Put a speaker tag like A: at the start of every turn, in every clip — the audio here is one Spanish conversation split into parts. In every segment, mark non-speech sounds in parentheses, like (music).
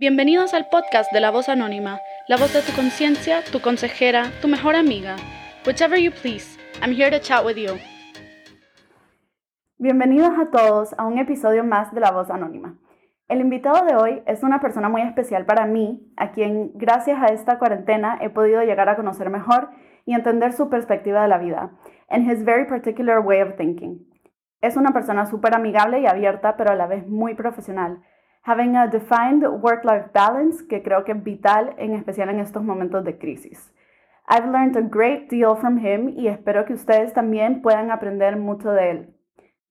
A: Bienvenidos al podcast de La Voz Anónima, la voz de tu conciencia, tu consejera, tu mejor amiga. Whichever you please, I'm here to chat with you.
B: Bienvenidos a todos a un episodio más de La Voz Anónima. El invitado de hoy es una persona muy especial para mí, a quien gracias a esta cuarentena he podido llegar a conocer mejor y entender su perspectiva de la vida, and his very particular way of thinking. Es una persona súper amigable y abierta, pero a la vez muy profesional having a defined work-life balance que creo que es vital, en especial en estos momentos de crisis. I've learned a great deal from him y espero que ustedes también puedan aprender mucho de él.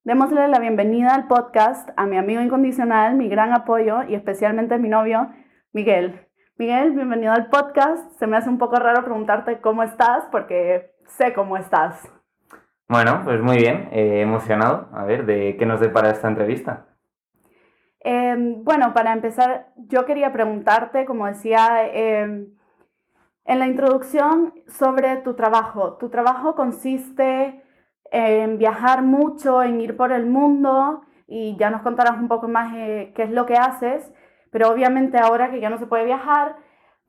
B: Démosle la bienvenida al podcast a mi amigo incondicional, mi gran apoyo y especialmente mi novio, Miguel. Miguel, bienvenido al podcast. Se me hace un poco raro preguntarte cómo estás porque sé cómo estás.
C: Bueno, pues muy bien, eh, emocionado. A ver, ¿de qué nos depara esta entrevista?
B: Em, bueno, para empezar, yo quería preguntarte, como decía em, en la introducción, sobre tu trabajo. Tu trabajo consiste en viajar mucho, en ir por el mundo y ya nos contarás un poco más eh, qué es lo que haces, pero obviamente ahora que ya no se puede viajar,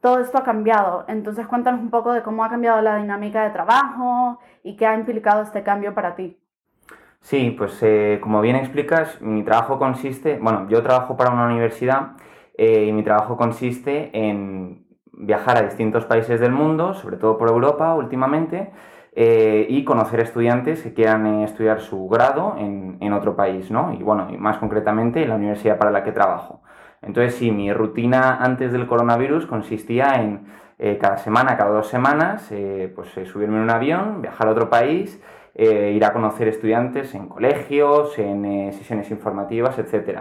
B: todo esto ha cambiado. Entonces cuéntanos un poco de cómo ha cambiado la dinámica de trabajo y qué ha implicado este cambio para ti.
C: Sí, pues eh, como bien explicas, mi trabajo consiste, bueno, yo trabajo para una universidad eh, y mi trabajo consiste en viajar a distintos países del mundo, sobre todo por Europa últimamente, eh, y conocer estudiantes que quieran estudiar su grado en, en, otro país, ¿no? Y bueno, y más concretamente en la universidad para la que trabajo. Entonces, sí, mi rutina antes del coronavirus consistía en cada semana, cada dos semanas, pues subirme en un avión, viajar a otro país, eh, ir a conocer estudiantes en colegios, en eh, sesiones informativas, etc.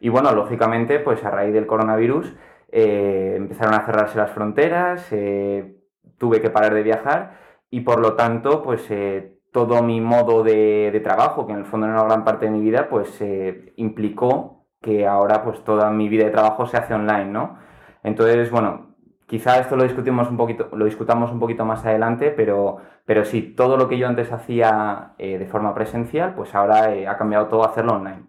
C: Y bueno, lógicamente, pues a raíz del coronavirus eh, empezaron a cerrarse las fronteras, tuve que parar de viajar y por lo tanto, pues todo mi modo de, de, trabajo, que en el fondo era una gran parte de mi vida, pues implicó que ahora pues toda mi vida de trabajo se hace online, ¿no? Entonces, bueno, Quizá esto lo discutimos un poquito, lo discutamos un poquito más adelante, pero, pero sí, todo lo que yo antes hacía eh, de forma presencial, pues ahora eh, ha cambiado todo a hacerlo online.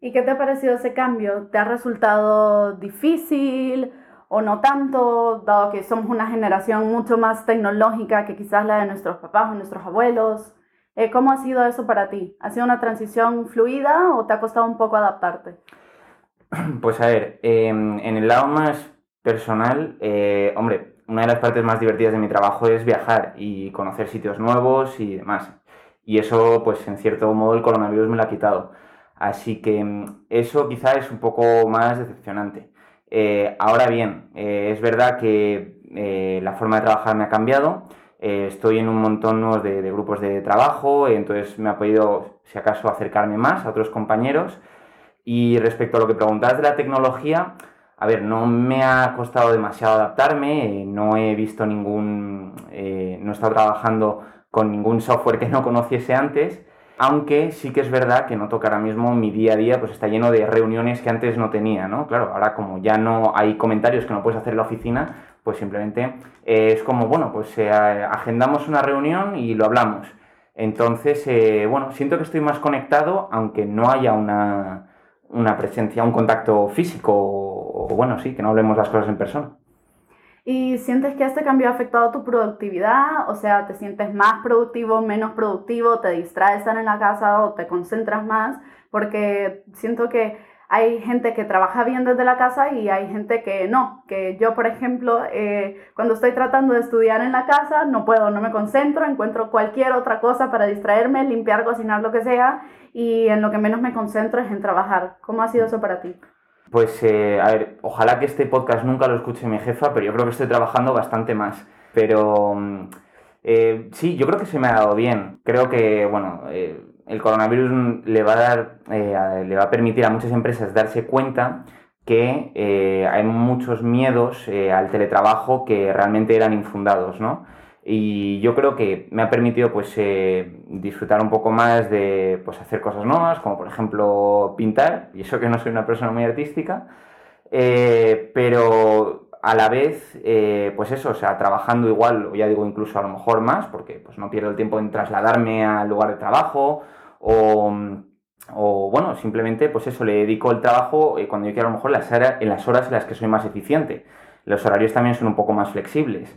B: ¿Y qué te ha parecido ese cambio? ¿Te ha resultado difícil o no tanto, dado que somos una generación mucho más tecnológica que quizás la de nuestros papás o nuestros abuelos? Eh, ¿Cómo ha sido eso para ti? ¿Ha sido una transición fluida o te ha costado un poco adaptarte? (clears throat)
C: Pues a ver, em, en el lado más personal, eh, hombre, una de las partes más divertidas de mi trabajo es viajar y conocer sitios nuevos y demás. Y eso, pues en cierto modo, el coronavirus me lo ha quitado. Así que mm, eso quizá es un poco más decepcionante. Eh, ahora bien, eh, es verdad que la forma de trabajar me ha cambiado. estoy en un montón de, de, grupos de trabajo, entonces me ha podido, si acaso, acercarme más a otros compañeros. Y respecto a lo que preguntabas de la tecnología, a ver, no me ha costado demasiado adaptarme, eh, no he visto ningún, eh, no he estado trabajando con ningún software que no conociese antes, aunque sí que es verdad que noto que ahora mismo mi día a día pues está lleno de reuniones que antes no tenía, ¿no? Claro, ahora como ya no hay comentarios que no puedes hacer en la oficina, pues simplemente eh, es como, bueno, pues agendamos una reunión y lo hablamos. Entonces, bueno, siento que estoy más conectado, aunque no haya una, una presencia, un contacto físico o, bueno, sí, que no hablemos las cosas en persona.
B: ¿Y sientes que este cambio ha afectado tu productividad? O sea, ¿te sientes más productivo, menos productivo? ¿Te distraes estar en la casa o te concentras más? Porque siento que hay gente que trabaja bien desde la casa y hay gente que no. Que yo, por ejemplo, eh, cuando estoy tratando de estudiar en la casa, no puedo, no me concentro, encuentro cualquier otra cosa para distraerme, limpiar, cocinar, lo que sea, y en lo que menos me concentro es en trabajar. ¿Cómo ha sido eso para ti?
C: Pues, eh, a ver, ojalá que este podcast nunca lo escuche mi jefa, pero yo creo que estoy trabajando bastante más. Pero mm, eh, sí, yo creo que se me ha dado bien. Creo que, bueno, el coronavirus le va a dar, le va a permitir a muchas empresas darse cuenta que hay muchos miedos al teletrabajo que realmente eran infundados, ¿no? y yo creo que me ha permitido pues eh, disfrutar un poco más de pues hacer cosas nuevas como por ejemplo pintar y eso que no soy una persona muy artística eh, pero a la vez eh, pues eso o sea trabajando igual o ya digo incluso a lo mejor más porque pues no pierdo el tiempo en trasladarme al lugar de trabajo o o bueno, simplemente pues eso, le dedico el trabajo eh, cuando yo quiero a lo mejor las en las horas en las que soy más eficiente. Los horarios también son un poco más flexibles.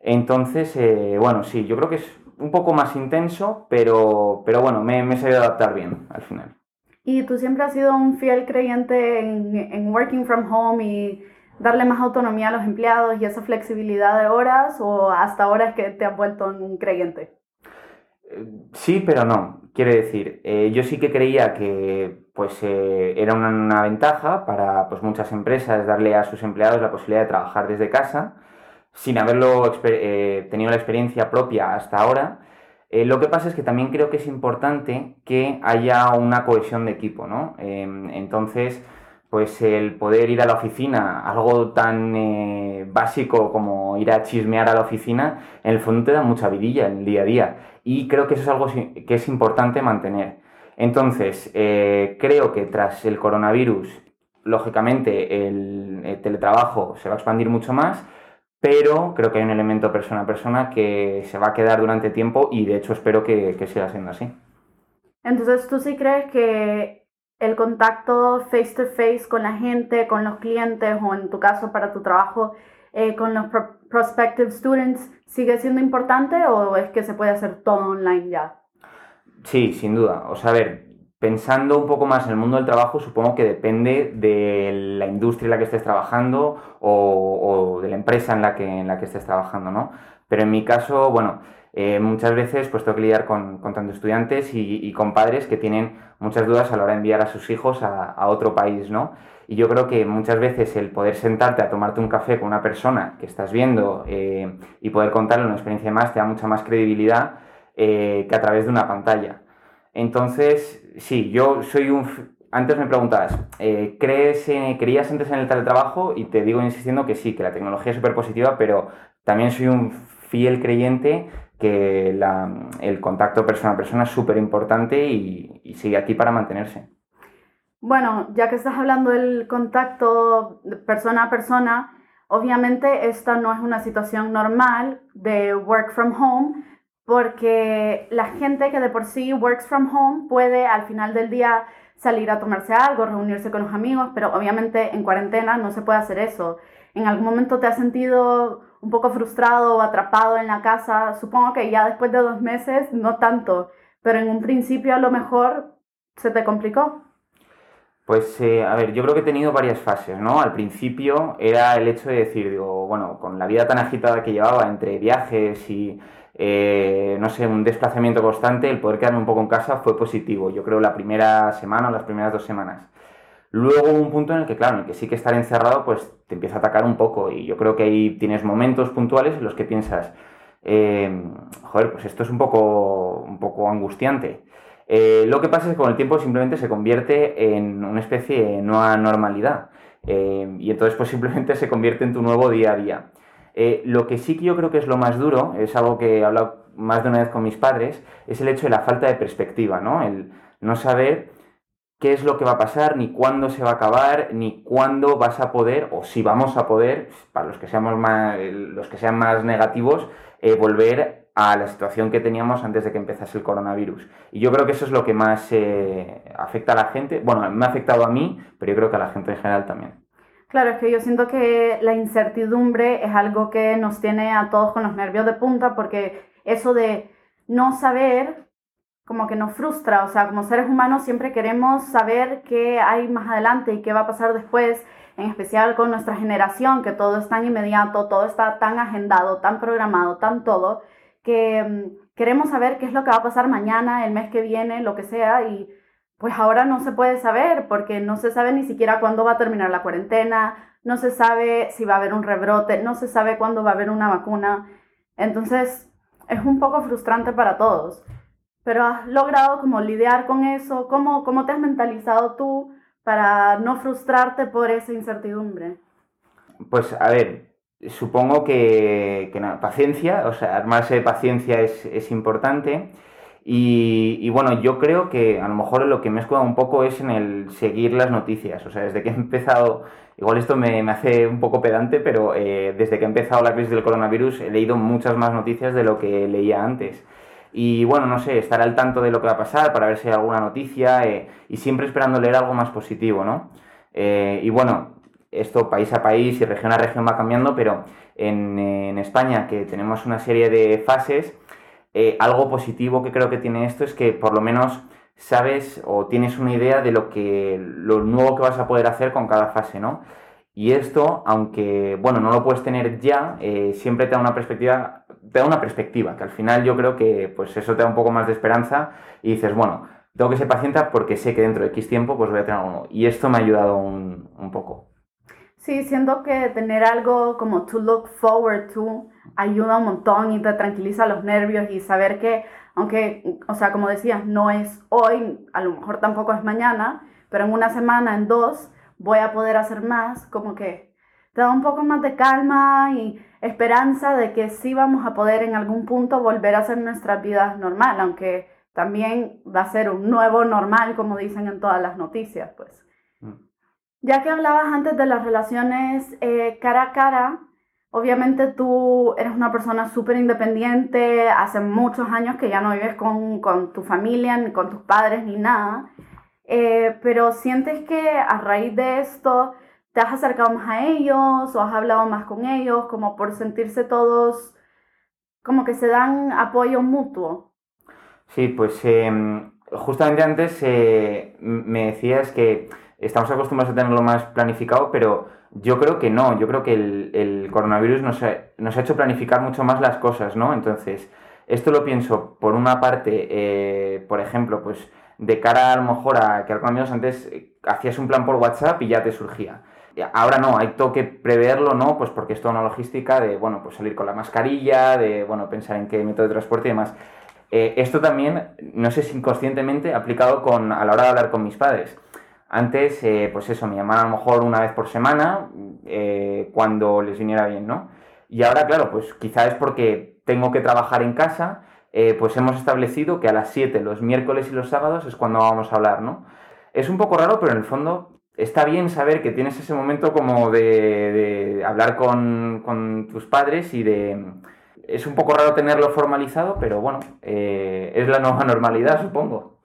C: Entonces, eh, bueno, sí, yo creo que es un poco más intenso, pero, pero bueno, me, me he sabido adaptar bien al final.
B: ¿Y tú siempre has sido un fiel creyente en, en working from home y darle más autonomía a los empleados y esa flexibilidad de horas o hasta ahora es que te has vuelto un creyente?
C: Sí, pero no. Quiero decir, eh, yo sí que creía que pues, eh, era una, ventaja para pues, muchas empresas darle a sus empleados la posibilidad de trabajar desde casa sin haberlo eh, tenido la experiencia propia hasta ahora. lo que pasa es que también creo que es importante que haya una cohesión de equipo, ¿no? Em, entonces, pues el poder ir a la oficina, algo tan básico como ir a chismear a la oficina, en el fondo te da mucha vidilla en el día a día y creo que eso es algo que es importante mantener. Entonces, eh, creo que tras el coronavirus, lógicamente el, teletrabajo se va a expandir mucho más, pero creo que hay un elemento persona a persona que se va a quedar durante tiempo y de hecho espero que, siga siendo así.
B: Entonces, ¿tú sí crees que el contacto face to face con la gente, con los clientes o en tu caso para tu trabajo, eh, con los prospective students sigue siendo importante o es que se puede hacer todo online ya?
C: Sí, sin duda. O sea, a ver, pensando un poco más en el mundo del trabajo, supongo que depende de la industria en la que estés trabajando o, de la empresa en la, que, estés trabajando, ¿no? Pero en mi caso, bueno, eh, muchas veces pues tengo que lidiar con, con tanto estudiantes y, con padres que tienen muchas dudas a la hora de enviar a sus hijos a, a otro país, ¿no? Y yo creo que muchas veces el poder sentarte a tomarte un café con una persona que estás viendo eh, y poder contarle una experiencia más te da mucha más credibilidad eh, que a través de una pantalla. Entonces, sí, yo soy un... Antes me preguntabas, eh, ¿crees, ¿creías antes en el teletrabajo? Y te digo insistiendo que sí, que la tecnología es súper positiva, pero también soy un fiel creyente que el contacto persona a persona es súper importante y, y sigue aquí para mantenerse.
B: Bueno, ya que estás hablando del contacto persona a persona, obviamente esta no es una situación normal de work from home, porque la gente que de por sí works from home puede al final del día salir a tomarse algo, reunirse con los amigos, pero obviamente en cuarentena no se puede hacer eso. ¿En algún momento te has sentido un poco frustrado o atrapado en la casa? Supongo que ya después de dos meses no tanto, pero en un principio a lo mejor se te complicó.
C: Pues, eh, a ver, yo creo que he tenido varias fases, ¿no? Al principio era el hecho de decir, digo, bueno, con la vida tan agitada que llevaba entre viajes y, eh, no sé, un desplazamiento constante, el poder quedarme un poco en casa fue positivo. Yo creo la primera semana o las primeras dos semanas. Luego un punto en el que, claro, en el que sí que estar encerrado, pues te empieza a atacar un poco. Y yo creo que ahí tienes momentos puntuales en los que piensas, eh, joder, pues esto es un poco, un poco angustiante. Eh, lo que pasa es que con el tiempo simplemente se convierte en una especie de nueva normalidad. Y entonces pues (laughs) simplemente se convierte en tu nuevo día a día. Eh, lo que sí que yo creo que es lo más duro, es algo que he hablado más de una vez con mis padres, es el hecho de la falta de perspectiva, ¿no? El no saber qué es lo que va a pasar, ni cuándo se va a acabar, ni cuándo vas a poder, o si vamos a poder, para los que seamos más, los que sean más negativos, volver a la situación que teníamos antes de que empezase el coronavirus. Y yo creo que eso es lo que más eh, afecta a la gente. Bueno, me ha afectado a mí, pero yo creo que a la gente en general también.
B: Claro, es que yo siento que la incertidumbre es algo que nos tiene a todos con los nervios de punta, porque eso de no saber como que nos frustra, o sea, como seres humanos siempre queremos saber qué hay más adelante y qué va a pasar después, en especial con nuestra generación, que todo es tan inmediato, todo está tan agendado, tan programado, tan todo, que mm, queremos saber qué es lo que va a pasar mañana, el mes que viene, lo que sea, pues ahora no se puede saber porque no se sabe ni siquiera cuándo va a terminar la cuarentena, no se sabe si va a haber un rebrote, no se sabe cuándo va a haber una vacuna. Entonces es un poco frustrante para todos. Pero has logrado como lidiar con eso, ¿cómo, cómo te has mentalizado tú para no frustrarte por esa incertidumbre?
C: Pues a ver, supongo que, que paciencia, o sea, armarse de paciencia es, importante. Y, bueno, yo creo que a lo mejor lo que me he escudado un poco es en el seguir las noticias. O sea, desde que he empezado, igual esto me, hace un poco pedante, pero eh, desde que he empezado la crisis del coronavirus he leído muchas más noticias de lo que leía antes. y bueno, no sé, estar al tanto de lo que va a pasar para ver si hay alguna noticia eh, y siempre esperando leer algo más positivo, ¿no? Eh, y bueno, esto país a país y región a región va cambiando, pero en, España, que tenemos una serie de fases, eh, algo positivo que creo que tiene esto es que por lo menos sabes o tienes una idea de lo que lo nuevo que vas a poder hacer con cada fase, ¿no? Y esto, aunque bueno, no lo puedes tener ya, eh, siempre te da una perspectiva, te da una perspectiva, que al final yo creo que pues eso te da un poco más de esperanza y dices, bueno, tengo que ser paciente porque sé que dentro de X tiempo pues voy a tener algo. Y esto me ha ayudado un poco.
B: Sí, siento que tener algo como to look forward to ayuda un montón y te tranquiliza los nervios y saber que, aunque, o sea, como decías, no es hoy, a lo mejor tampoco es mañana, pero en una semana, en dos, voy a poder hacer más, como que te da un poco más de calma y esperanza de que sí vamos a poder en algún punto volver a hacer nuestras vidas normal, aunque también va a ser un nuevo normal, como dicen en todas las noticias, pues. Ya que hablabas antes de las relaciones eh, cara a cara, obviamente tú eres una persona súper independiente, hace muchos años que ya no vives con, con, tu familia, ni con tus padres, ni nada, eh, pero sientes que a raíz de esto te has acercado más a ellos o has hablado más con ellos, como por sentirse todos, como que se dan apoyo mutuo.
C: Sí, pues em, justamente antes eh, me decías que estamos acostumbrados a tenerlo más planificado, pero yo creo que no, yo creo que el, coronavirus nos ha, hecho planificar mucho más las cosas, ¿no? Entonces, esto lo pienso por una parte, eh, por ejemplo, pues de cara a lo mejor a que amigos antes eh, hacías un plan por WhatsApp y ya te surgía. Ahora no, hay que preverlo, ¿no? Pues porque es toda una logística de, bueno, pues salir con la mascarilla, de, bueno, pensar en qué método de transporte y demás. Eh, esto también, no sé si inconscientemente, aplicado con, a la hora de hablar con mis padres. Antes, eh, pues eso, me llamaban a lo mejor una vez por semana, eh, cuando les viniera bien, ¿no? Y ahora, claro, pues quizá es porque tengo que trabajar en casa, eh, pues hemos establecido que a las 7, los miércoles y los sábados, es cuando vamos a hablar, ¿no? Es un poco raro, pero en el fondo está bien saber que tienes ese momento como de, hablar con, con, tus padres y de... Es un poco raro tenerlo formalizado, pero bueno, es la nueva (laughs) normalidad, supongo.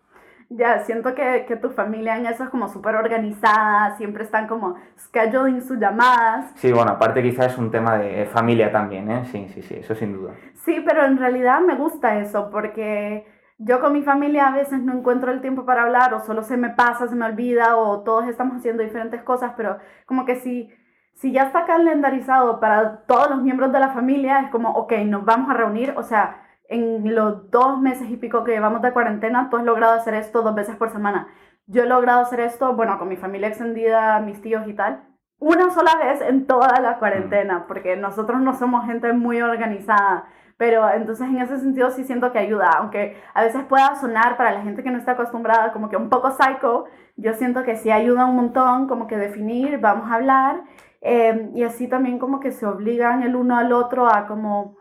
B: Ya, siento que, que, tu familia en eso es como súper organizada, siempre están como scheduling sus llamadas.
C: Sí, bueno, aparte quizás es un tema de familia también, ¿eh? Sí, sí, sí, eso sin duda.
B: Sí, pero en realidad me gusta eso porque yo con mi familia a veces no encuentro el tiempo para hablar o solo se me pasa, se me olvida o todos estamos haciendo diferentes cosas, pero como que si, si ya está calendarizado para todos los miembros de la familia, es como, ok, nos vamos a reunir, o sea en los dos meses y pico que llevamos de cuarentena, tú has logrado hacer esto dos veces por semana. Yo he logrado hacer esto, bueno, con mi familia extendida, mis tíos y tal, una sola vez en toda la cuarentena, porque nosotros no somos gente muy organizada. Pero entonces en ese sentido sí siento que ayuda, aunque a veces pueda sonar para la gente que no está acostumbrada como que un poco psycho, yo siento que sí ayuda un montón como que definir, vamos a hablar, eh, y así también como que se obligan el uno al otro a como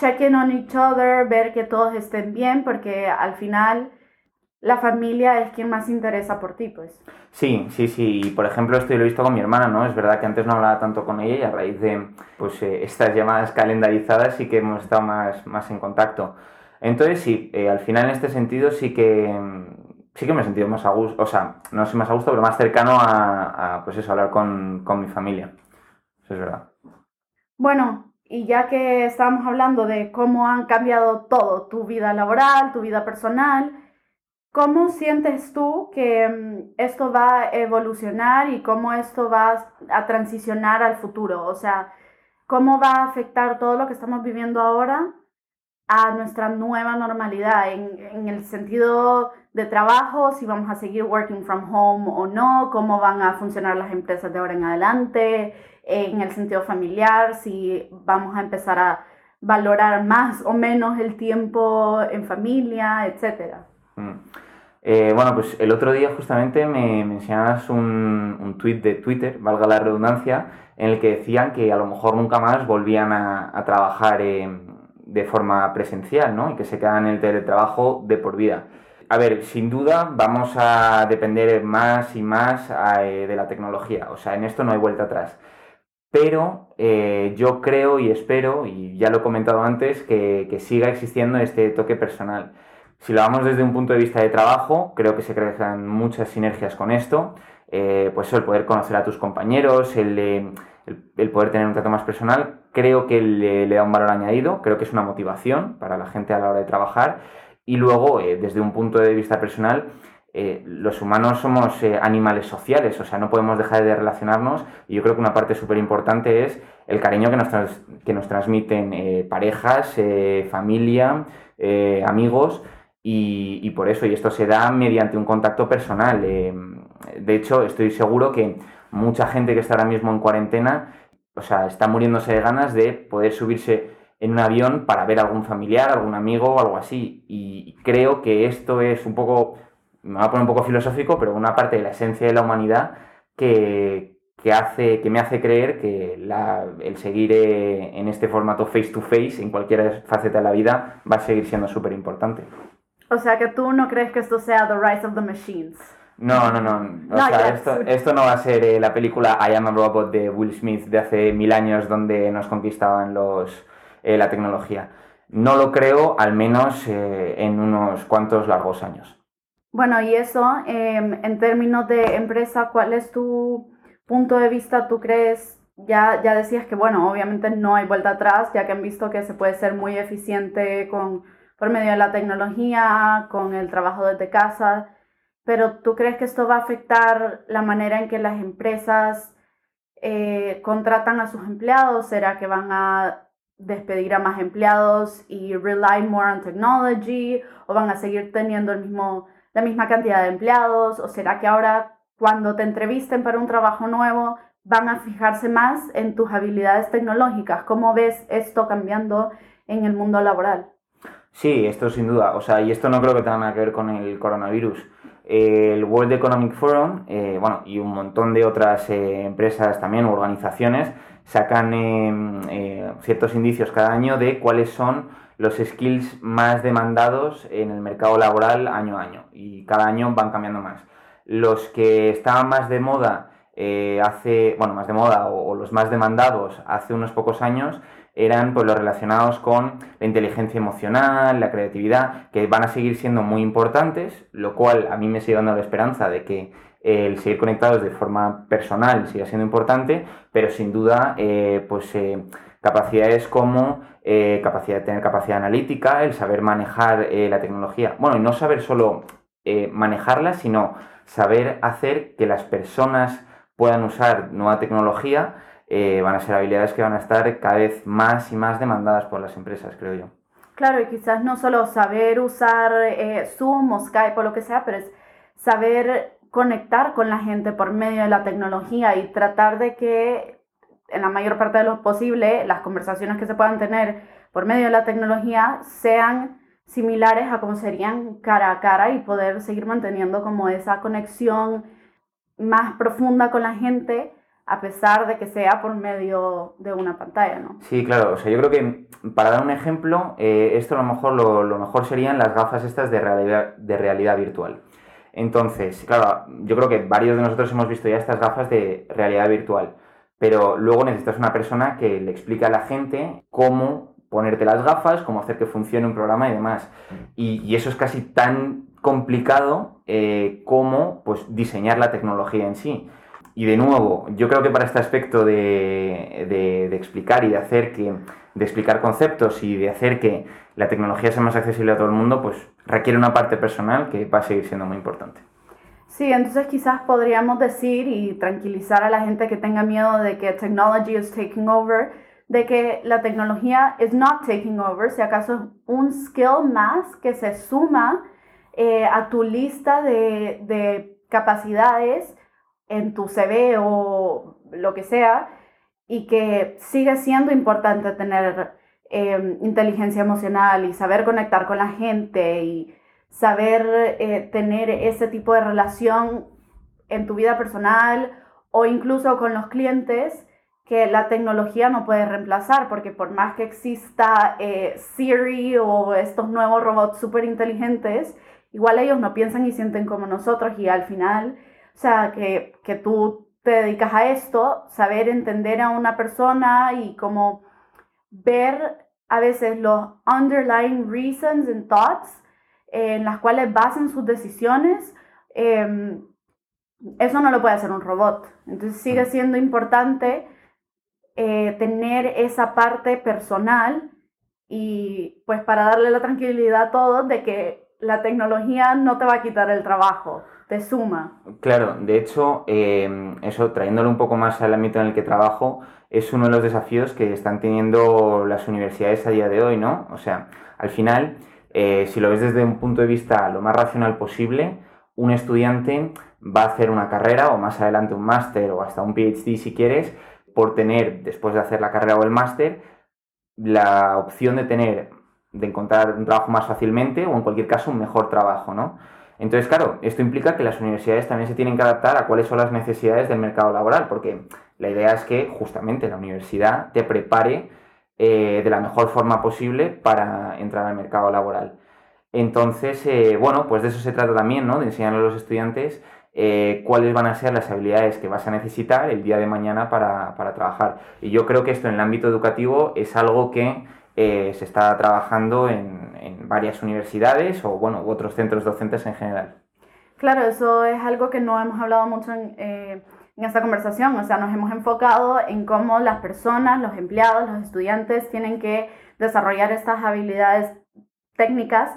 B: check on each other, ver que todos estén bien, porque al final la familia es quien más interesa por ti, pues.
C: Sí, sí, sí. Y por ejemplo, esto lo he visto con mi hermana, ¿no? Es verdad que antes no hablaba tanto con ella y a raíz de pues, eh, estas llamadas calendarizadas sí que hemos estado más, más en contacto. Entonces, sí, eh, al final en este sentido sí que, sí que me he sentido más a gusto, o sea, no sé más a gusto, pero más cercano a, a pues eso, hablar con, con mi familia. Eso es verdad.
B: Bueno, y ya que estábamos hablando de cómo han cambiado todo, tu vida laboral, tu vida personal, ¿cómo sientes tú que mm, esto va a evolucionar y cómo esto va a transicionar al futuro? O sea, ¿cómo va a afectar todo lo que estamos viviendo ahora a nuestra nueva normalidad en, en el sentido de trabajo, si vamos a seguir working from home o no, cómo van a funcionar las empresas de ahora en adelante, en el sentido familiar, si vamos a empezar a valorar más o menos el tiempo en familia, etc.
C: Mm. Eh, bueno, pues el otro día justamente me, mencionabas un, un tweet de Twitter, valga la redundancia, en el que decían que a lo mejor nunca más volvían a, trabajar de forma presencial, ¿no? Y que se quedan en el teletrabajo de por vida. A ver, sin duda vamos a depender más y más eh, de la tecnología, o sea, en esto no hay vuelta atrás. Pero eh, yo creo y espero, y ya lo he comentado antes, que, que siga existiendo este toque personal. Si lo vamos desde un punto de vista de trabajo, creo que se crean muchas sinergias con esto. Eh, pues el poder conocer a tus compañeros, el, el, poder tener un trato más personal, creo que le, da un valor añadido, creo que es una motivación para la gente a la hora de trabajar. Y luego, eh, desde un punto de vista personal, eh, los humanos somos animales sociales, o sea, no podemos dejar de relacionarnos y yo creo que una parte súper importante es el cariño que nos, que nos transmiten parejas, familia, amigos y, por eso, y esto se da mediante un contacto personal. Eh, de hecho, estoy seguro que mucha gente que está ahora mismo en cuarentena, o sea, está muriéndose de ganas de poder subirse en un avión para ver a algún familiar, algún amigo o algo así. Y creo que esto es un poco, me voy a poner un poco filosófico, pero una parte de la esencia de la humanidad que, hace, que me hace creer que el seguir eh, en este formato face to face, en cualquier faceta de la vida, va a seguir siendo súper importante.
B: O sea que tú no crees que esto sea The Rise of the Machines.
C: No, no, no. O sea, esto, no va a ser eh, la película I Am a Robot de Will Smith de hace mil años donde nos conquistaban los, eh, la tecnología. No lo creo, al menos eh, en unos cuantos largos años.
B: Bueno, y eso, em, en términos de empresa, ¿cuál es tu punto de vista? ¿Tú crees, ya, ya decías que, bueno, obviamente no hay vuelta atrás, ya que han visto que se puede ser muy eficiente con por medio de la tecnología, con el trabajo desde casa, pero ¿tú crees que esto va a afectar la manera en que las empresas eh, contratan a sus empleados? ¿Será que van a despedir a más empleados y rely more on technology? ¿O van a seguir teniendo el mismo, la misma cantidad de empleados? ¿O será que ahora cuando te entrevisten para un trabajo nuevo van a fijarse más en tus habilidades tecnológicas? ¿Cómo ves esto cambiando en el mundo laboral?
C: Sí, esto sin duda. O sea, y esto no creo que tenga nada que ver con el coronavirus. El World Economic Forum, eh, bueno, y un montón de otras eh, empresas también, organizaciones, sacan em, eh, ciertos indicios cada año de cuáles son los skills más demandados en el mercado laboral año a año. Y cada año van cambiando más. Los que estaban más de moda hace, bueno, más de moda o los más demandados hace unos pocos años, eran pues, los relacionados con la inteligencia emocional, la creatividad, que van a seguir siendo muy importantes, lo cual a mí me sigue dando la esperanza de que el seguir conectados de forma personal siga siendo importante, pero sin duda, eh, pues eh, capacidades como eh, capacidad de tener capacidad analítica, el saber manejar la tecnología, bueno, y no saber solo manejarla, sino saber hacer que las personas puedan usar nueva tecnología eh, van a ser habilidades que van a estar cada vez más y más demandadas por las empresas, creo yo.
B: Claro, y quizás no solo saber usar eh, Zoom o Skype o lo que sea, pero es saber conectar con la gente por medio de la tecnología y tratar de que en la mayor parte de lo posible las conversaciones que se puedan tener por medio de la tecnología sean similares a como serían cara a cara y poder seguir manteniendo como esa conexión más profunda con la gente a pesar de que sea por medio de una pantalla, ¿no?
C: Sí, claro. O sea, yo creo que para dar un ejemplo, eh, esto a lo mejor lo, lo, mejor serían las gafas estas de realidad, de realidad virtual. Entonces, claro, yo creo que varios de nosotros hemos visto ya estas gafas de realidad virtual, pero luego necesitas una persona que le explique a la gente cómo ponerte las gafas, cómo hacer que funcione un programa y demás. Y, eso es casi tan complicado eh, como pues, diseñar la tecnología en sí. Y de nuevo, yo creo que para este aspecto de, explicar y de hacer que, de explicar conceptos y de hacer que la tecnología sea más accesible a todo el mundo, pues requiere una parte personal que va a seguir siendo muy importante.
B: Sí, entonces quizás podríamos decir y tranquilizar a la gente que tenga miedo de que technology is taking over, de que la tecnología is not taking over, si acaso es un skill más que se suma eh, a tu lista de, de capacidades en tu CV o lo que sea, y que sigue siendo importante tener em, inteligencia emocional y saber conectar con la gente y saber eh, tener ese tipo de relación en tu vida personal o incluso con los clientes que la tecnología no puede reemplazar, porque por más que exista eh, Siri o estos nuevos robots súper inteligentes, igual ellos no piensan y sienten como nosotros y al final o sea, que, que tú te dedicas a esto, saber entender a una persona y como ver a veces los underlying reasons and thoughts en las cuales basan sus decisiones, em, eso no lo puede hacer un robot. Entonces sigue siendo importante eh, tener esa parte personal y pues para darle la tranquilidad a todos de que la tecnología no te va a quitar el trabajo, te suma.
C: Claro, de hecho, em, eso trayéndolo un poco más al ámbito en el que trabajo, es uno de los desafíos que están teniendo las universidades a día de hoy, ¿no? O sea, al final, eh, si lo ves desde un punto de vista lo más racional posible, un estudiante va a hacer una carrera o más adelante un máster o hasta un PhD si quieres, por tener, después de hacer la carrera o el máster, la opción de tener, de encontrar un trabajo más fácilmente o en cualquier caso un mejor trabajo, ¿no? Entonces, claro, esto implica que las universidades también se tienen que adaptar a cuáles son las necesidades del mercado laboral, porque la idea es que justamente la universidad te prepare eh, de la mejor forma posible para entrar al mercado laboral. Entonces, eh, bueno, pues de eso se trata también, ¿no? De enseñar a los estudiantes eh, cuáles van a ser las habilidades que vas a necesitar el día de mañana para, trabajar. Y yo creo que esto en el ámbito educativo es algo que se está trabajando en, varias universidades o bueno, otros centros docentes en general.
B: Claro, eso es algo que no hemos hablado mucho en, en esta conversación, o sea, nos hemos enfocado en cómo las personas, los empleados, los estudiantes tienen que desarrollar estas habilidades técnicas,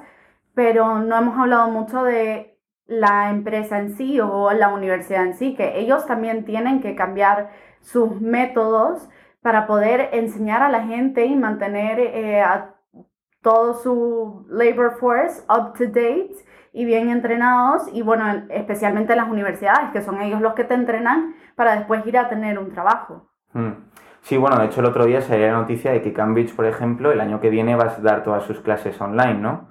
B: pero no hemos hablado mucho de la empresa en sí o la universidad en sí, que ellos también tienen que cambiar sus métodos para poder enseñar a la gente y mantener eh, a todo su labor force up to date y bien entrenados y bueno, especialmente las universidades, que son ellos los que te entrenan para después ir a tener un trabajo.
C: Hmm. Sí, bueno, de hecho el otro día salió la noticia de que Cambridge, por ejemplo, el año que viene va a dar todas sus clases online, ¿no?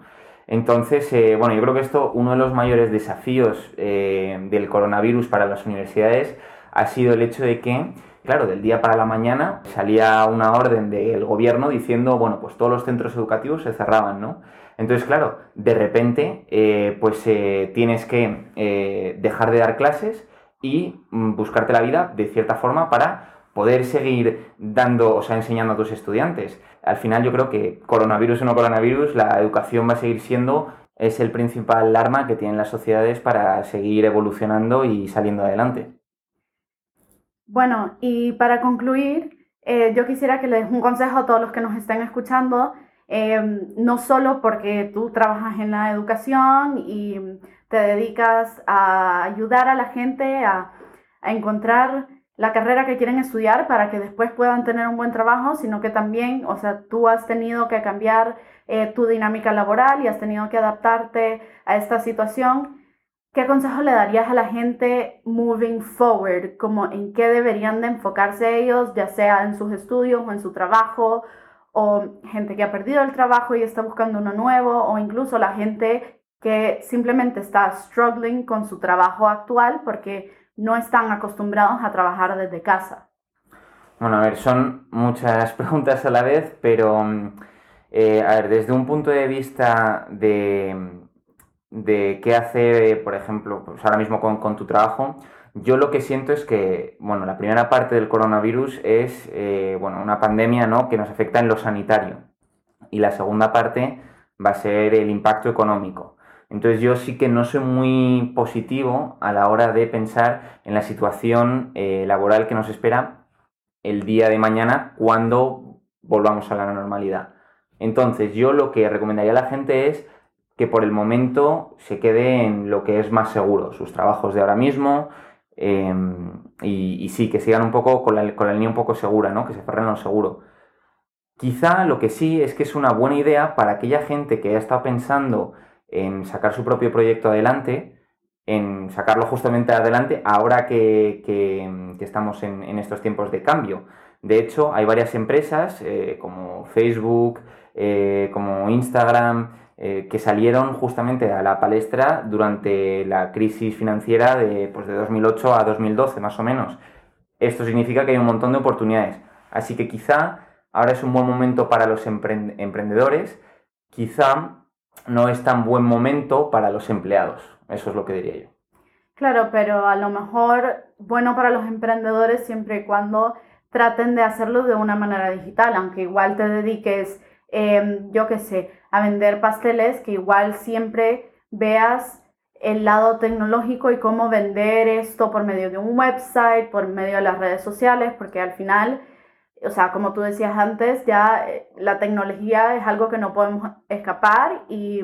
C: Entonces, eh, bueno, yo creo que esto, uno de los mayores desafíos eh, del coronavirus para las universidades ha sido el hecho de que, claro, del día para la mañana salía una orden del gobierno diciendo, bueno, pues todos los centros educativos se cerraban, ¿no? Entonces, claro, de repente, eh, pues tienes que dejar de dar clases y mm, buscarte la vida de cierta forma para poder seguir dando, o sea, enseñando a tus estudiantes. Al final yo creo que coronavirus o no coronavirus, la educación va a seguir siendo, es el principal arma que tienen las sociedades para seguir evolucionando y saliendo adelante.
B: Bueno, y para concluir, eh, yo quisiera que le des un consejo a todos los que nos estén escuchando, eh, no solo porque tú trabajas en la educación y te dedicas a ayudar a la gente a, a encontrar la carrera que quieren estudiar para que después puedan tener un buen trabajo, sino que también, o sea, tú has tenido que cambiar eh, tu dinámica laboral y has tenido que adaptarte a esta situación. ¿Qué consejo le darías a la gente moving forward? Como en qué deberían de enfocarse ellos, ya sea en sus estudios o en su trabajo, o gente que ha perdido el trabajo y está buscando uno nuevo, o incluso la gente que simplemente está struggling con su trabajo actual porque no están acostumbrados a trabajar desde casa?
C: Bueno, a ver, son muchas (laughs) preguntas a la vez, pero eh, a ver, desde un punto de vista de, de qué hacer, por ejemplo, pues ahora mismo con, tu trabajo, yo lo que siento es que, bueno, la primera parte del coronavirus es, eh, bueno, una pandemia, ¿no?, que nos afecta en lo sanitario. Y la segunda parte va a ser el impacto económico. Entonces yo sí que no soy muy positivo a la hora de pensar en la situación eh, laboral que nos espera el día de mañana cuando volvamos a la normalidad. Entonces yo lo que recomendaría a la gente es que por el momento se quede en lo que es más seguro, sus trabajos de ahora mismo, em, y, sí, que sigan un poco con la, con línea un poco segura, ¿no? Que se ferren lo seguro. Quizá lo que sí es que es una buena idea para aquella gente que ha estado pensando en sacar su propio proyecto adelante, en sacarlo justamente adelante ahora que, estamos en, estos tiempos de cambio. De hecho, hay varias empresas eh, como Facebook, eh, como Instagram, eh, que salieron justamente a la palestra durante la crisis financiera de, pues de 2008 a 2012, más o menos. Esto significa que hay un montón de oportunidades. Así que quizá ahora es un buen momento para los emprendedores, quizá no es tan buen momento para los empleados. Eso es lo que diría yo.
B: Claro, pero a lo mejor bueno para los emprendedores siempre y cuando traten de hacerlo de una manera digital, aunque igual te dediques, em, yo qué sé, a vender pasteles, que igual siempre veas el lado tecnológico y cómo vender esto por medio de un website, por medio de las redes sociales, porque al final, o sea, como tú decías antes, ya eh, la tecnología es algo que no podemos escapar y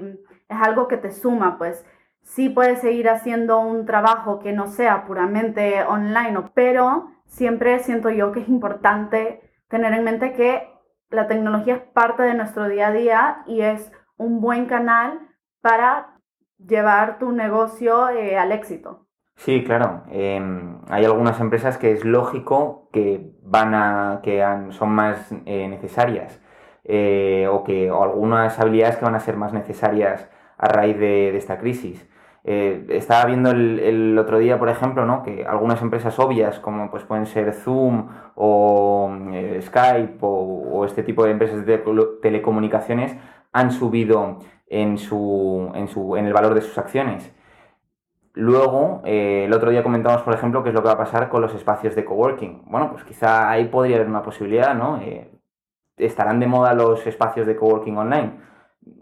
B: es algo que te suma, pues. Sí puedes seguir haciendo un trabajo que no sea puramente online, pero siempre siento yo que es importante tener en mente que la tecnología es parte de nuestro día a día y es un buen canal para llevar tu negocio eh, al éxito.
C: Sí, claro. Em, hay algunas empresas que es lógico que van a que son más eh, necesarias eh, o que algunas habilidades que van a ser más necesarias a raíz de, esta crisis. Estaba viendo el, otro día, por ejemplo, ¿no? que algunas empresas obvias, como pues pueden ser Zoom o Skype o, este tipo de empresas de telecomunicaciones, han subido en, su, en, su, en el valor de sus acciones. Luego, eh, el otro día comentamos, por ejemplo, qué es lo que va a pasar con los espacios de coworking. Bueno, pues quizá ahí podría haber una posibilidad, ¿no? Eh, ¿Estarán de moda los espacios de coworking online?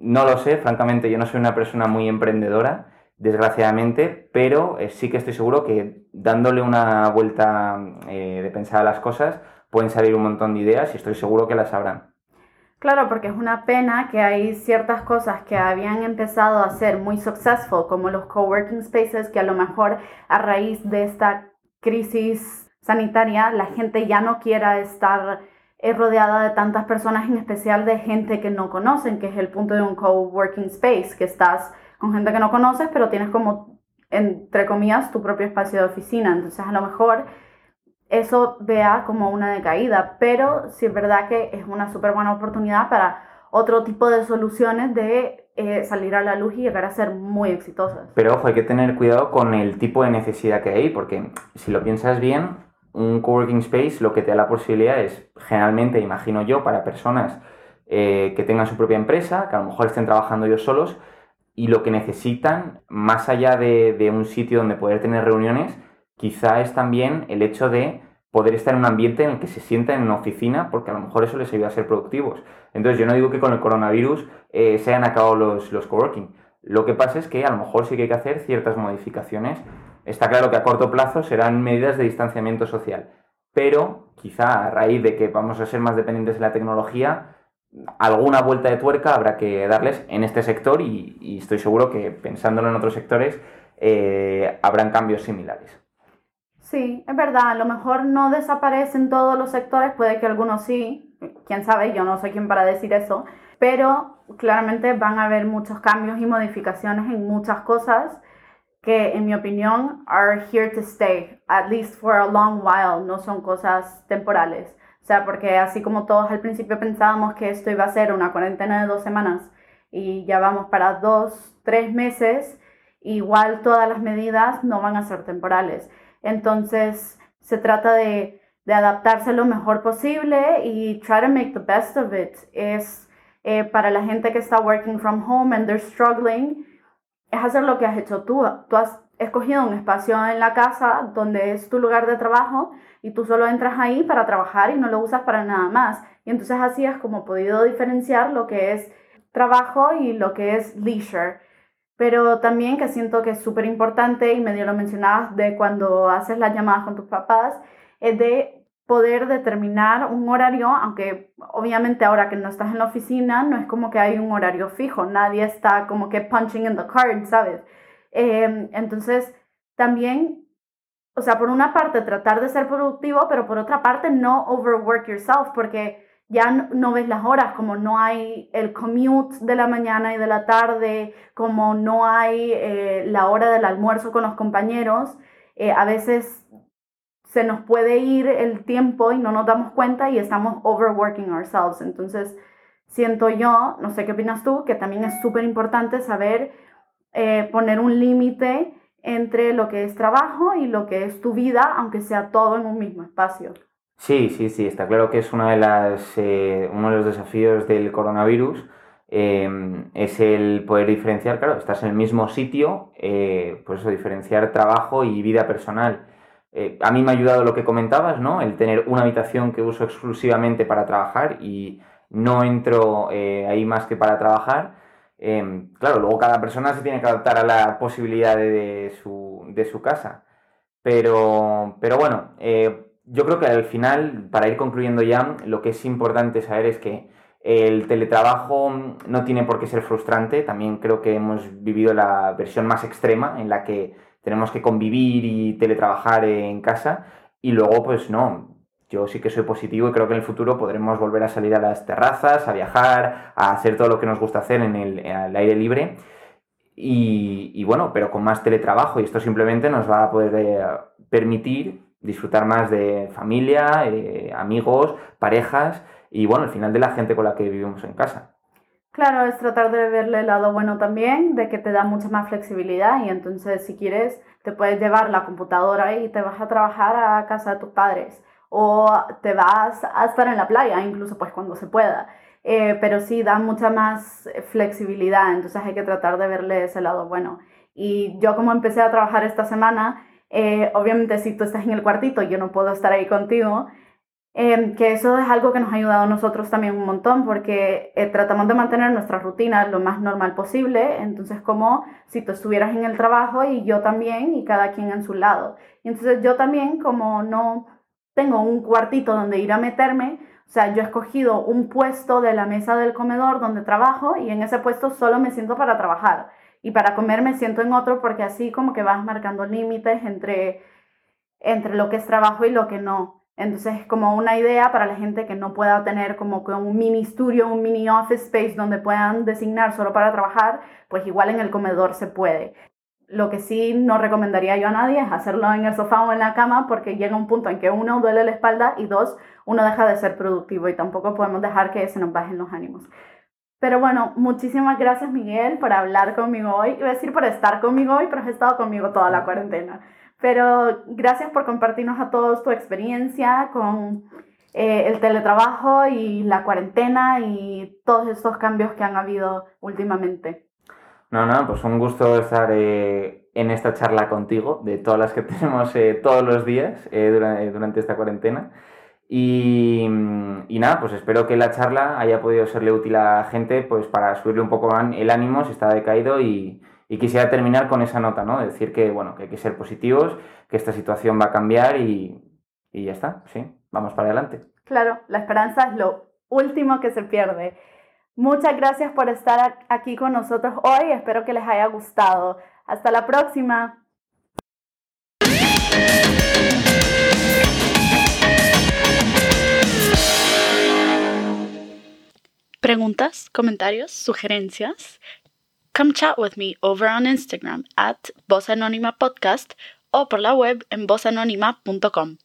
C: No lo sé, francamente, yo no soy una persona muy emprendedora, desgraciadamente, pero eh, sí que estoy seguro que dándole una vuelta de pensar a las cosas, pueden salir un montón de ideas y estoy seguro que las habrán.
B: Claro, porque es una pena que hay ciertas cosas que habían empezado a ser muy successful, como los coworking spaces, que a lo mejor a raíz de esta crisis sanitaria la gente ya no quiera estar eh, rodeada de tantas personas, en especial de gente que no conocen, que es el punto de un coworking space, que estás con gente que no conoces, pero tienes como, entre comillas, tu propio espacio de oficina. Entonces, a lo mejor eso vea como una decaída, pero sí es verdad que es una súper buena oportunidad para otro tipo de soluciones de eh, salir a la luz y llegar a ser muy exitosas.
C: Pero ojo, hay que tener cuidado con el tipo de necesidad que hay, porque si lo piensas bien, un coworking space lo que te da la posibilidad es, generalmente, imagino yo, para personas eh, que tengan su propia empresa, que a lo mejor estén trabajando ellos solos, y lo que necesitan, más allá de, de un sitio donde poder tener reuniones, quizá es también el hecho de poder estar en un ambiente en el que se sientan en una oficina, porque a lo mejor eso les ayuda a ser productivos. Entonces, yo no digo que con el coronavirus eh, se hayan acabado los, los coworking. Lo que pasa es que a lo mejor sí que hay que hacer ciertas modificaciones. Está claro que a corto plazo serán medidas de distanciamiento social, pero quizá a raíz de que vamos a ser más dependientes de la tecnología, alguna vuelta de tuerca habrá que darles en este sector y, estoy seguro que pensándolo en otros sectores eh, habrán cambios similares.
B: Sí, es verdad, a lo mejor no desaparecen todos los sectores, puede que algunos sí, quién sabe, yo no soy quien para decir eso, pero claramente van a haber muchos cambios y modificaciones en muchas cosas que en mi opinión are here to stay, at least for a long while, no son cosas temporales. O sea, porque así como todos al principio pensábamos que esto iba a ser una cuarentena de dos semanas y ya vamos para dos, tres meses, igual todas las medidas no van a ser temporales. Entonces, se trata de, adaptarse lo mejor posible y try to make the best of it. Es eh, para la gente que está working from home and they're struggling, es hacer lo que has hecho tú. Tú has escogido un espacio en la casa donde es tu lugar de trabajo y tú solo entras ahí para trabajar y no lo usas para nada más. Y entonces así es como podido diferenciar lo que es trabajo y lo que es leisure. Pero también que siento que es súper importante, y medio lo mencionabas, de cuando haces las llamadas con tus papás, es de poder determinar un horario, aunque obviamente ahora que no estás en la oficina, no es como que hay un horario fijo, nadie está como que punching in the card, ¿sabes? Em, entonces, también, o sea, por una parte tratar de ser productivo, pero por otra parte no overwork yourself, porque ya no, ves las horas, como no hay el commute de la mañana y de la tarde, como no hay eh, la hora del almuerzo con los compañeros, eh, a veces se nos puede ir el tiempo y no nos damos cuenta y estamos overworking ourselves. Entonces, siento yo, no sé qué opinas tú, que también es súper importante saber eh, poner un límite entre lo que es trabajo y lo que es tu vida, aunque sea todo en un mismo espacio.
C: Sí, sí, sí, está claro que es una de las, eh, uno de los desafíos del coronavirus em, es el poder diferenciar, claro, estás en el mismo sitio, eh, pues eso, diferenciar trabajo y vida personal. Eh, a mí me ha ayudado lo que comentabas, ¿no? El tener una habitación que uso exclusivamente para trabajar y no entro ahí más que para trabajar. Em, claro, luego cada persona se tiene que adaptar a la posibilidad de, su, de su, casa. Pero, pero bueno, eh, yo creo que al final, para ir concluyendo ya, lo que es importante saber es que el teletrabajo no tiene por qué ser frustrante. También creo que hemos vivido la versión más extrema en la que tenemos que convivir y teletrabajar en casa. Y luego, pues no, yo sí que soy positivo y creo que en el futuro podremos volver a salir a las terrazas, a viajar, a hacer todo lo que nos gusta hacer en el, aire libre. Y, bueno, pero con más teletrabajo y esto simplemente nos va a poder eh, permitir disfrutar más de familia, eh, amigos, parejas y bueno, al final de la gente con la que vivimos en casa.
B: Claro, es tratar de verle el lado bueno también, de que te da mucha más flexibilidad y entonces si quieres te puedes llevar la computadora y te vas a trabajar a casa de tus padres o te vas a estar en la playa, incluso pues cuando se pueda. Eh, pero sí da mucha más flexibilidad, entonces hay que tratar de verle ese lado bueno. Y yo como empecé a trabajar esta semana, eh, obviamente si tú estás en el cuartito, yo no puedo estar ahí contigo, Em, que eso es algo que nos ha ayudado a nosotros también un montón porque eh, tratamos de mantener nuestra rutina lo más normal posible, entonces como si tú estuvieras en el trabajo y yo también y cada quien en su lado. Entonces yo también como no tengo un cuartito donde ir a meterme, o sea, yo he escogido un puesto de la mesa del comedor donde trabajo y en ese puesto solo me siento para trabajar y para comer me siento en otro porque así como que vas marcando límites entre, entre lo que es trabajo y lo que no. Entonces, es como una idea para la gente que no pueda tener como un mini estudio, un mini office space donde puedan designar solo para trabajar, pues igual en el comedor se puede. Lo que sí no recomendaría yo a nadie es hacerlo en el sofá o en la cama porque llega un punto en que uno duele la espalda y dos, uno deja de ser productivo y tampoco podemos dejar que se nos bajen los ánimos. Pero bueno, muchísimas gracias Miguel por hablar conmigo hoy. Iba a decir por estar conmigo hoy, pero has estado conmigo toda la cuarentena. Pero gracias por compartirnos a todos tu experiencia con eh, el teletrabajo y la cuarentena y todos estos cambios que han habido últimamente.
C: No, no, pues un gusto estar eh, en esta charla contigo, de todas las que (laughs) tenemos eh, todos los días durante, durante, esta cuarentena. Y, y, nada, pues espero que la charla haya podido serle útil a la gente pues para subirle un poco el ánimo si está decaído y, quisiera terminar con esa nota, ¿no? Decir que, bueno, que hay que ser positivos, que esta situación va a cambiar y ya está, sí, vamos para adelante.
B: Claro, la esperanza es lo último que se pierde. Muchas gracias por estar aquí con nosotros hoy, espero que les haya gustado. Hasta la próxima.
A: Preguntas, comentarios, sugerencias Come chat with me over on Instagram at Voz Podcast o por la web en vozanónima.com.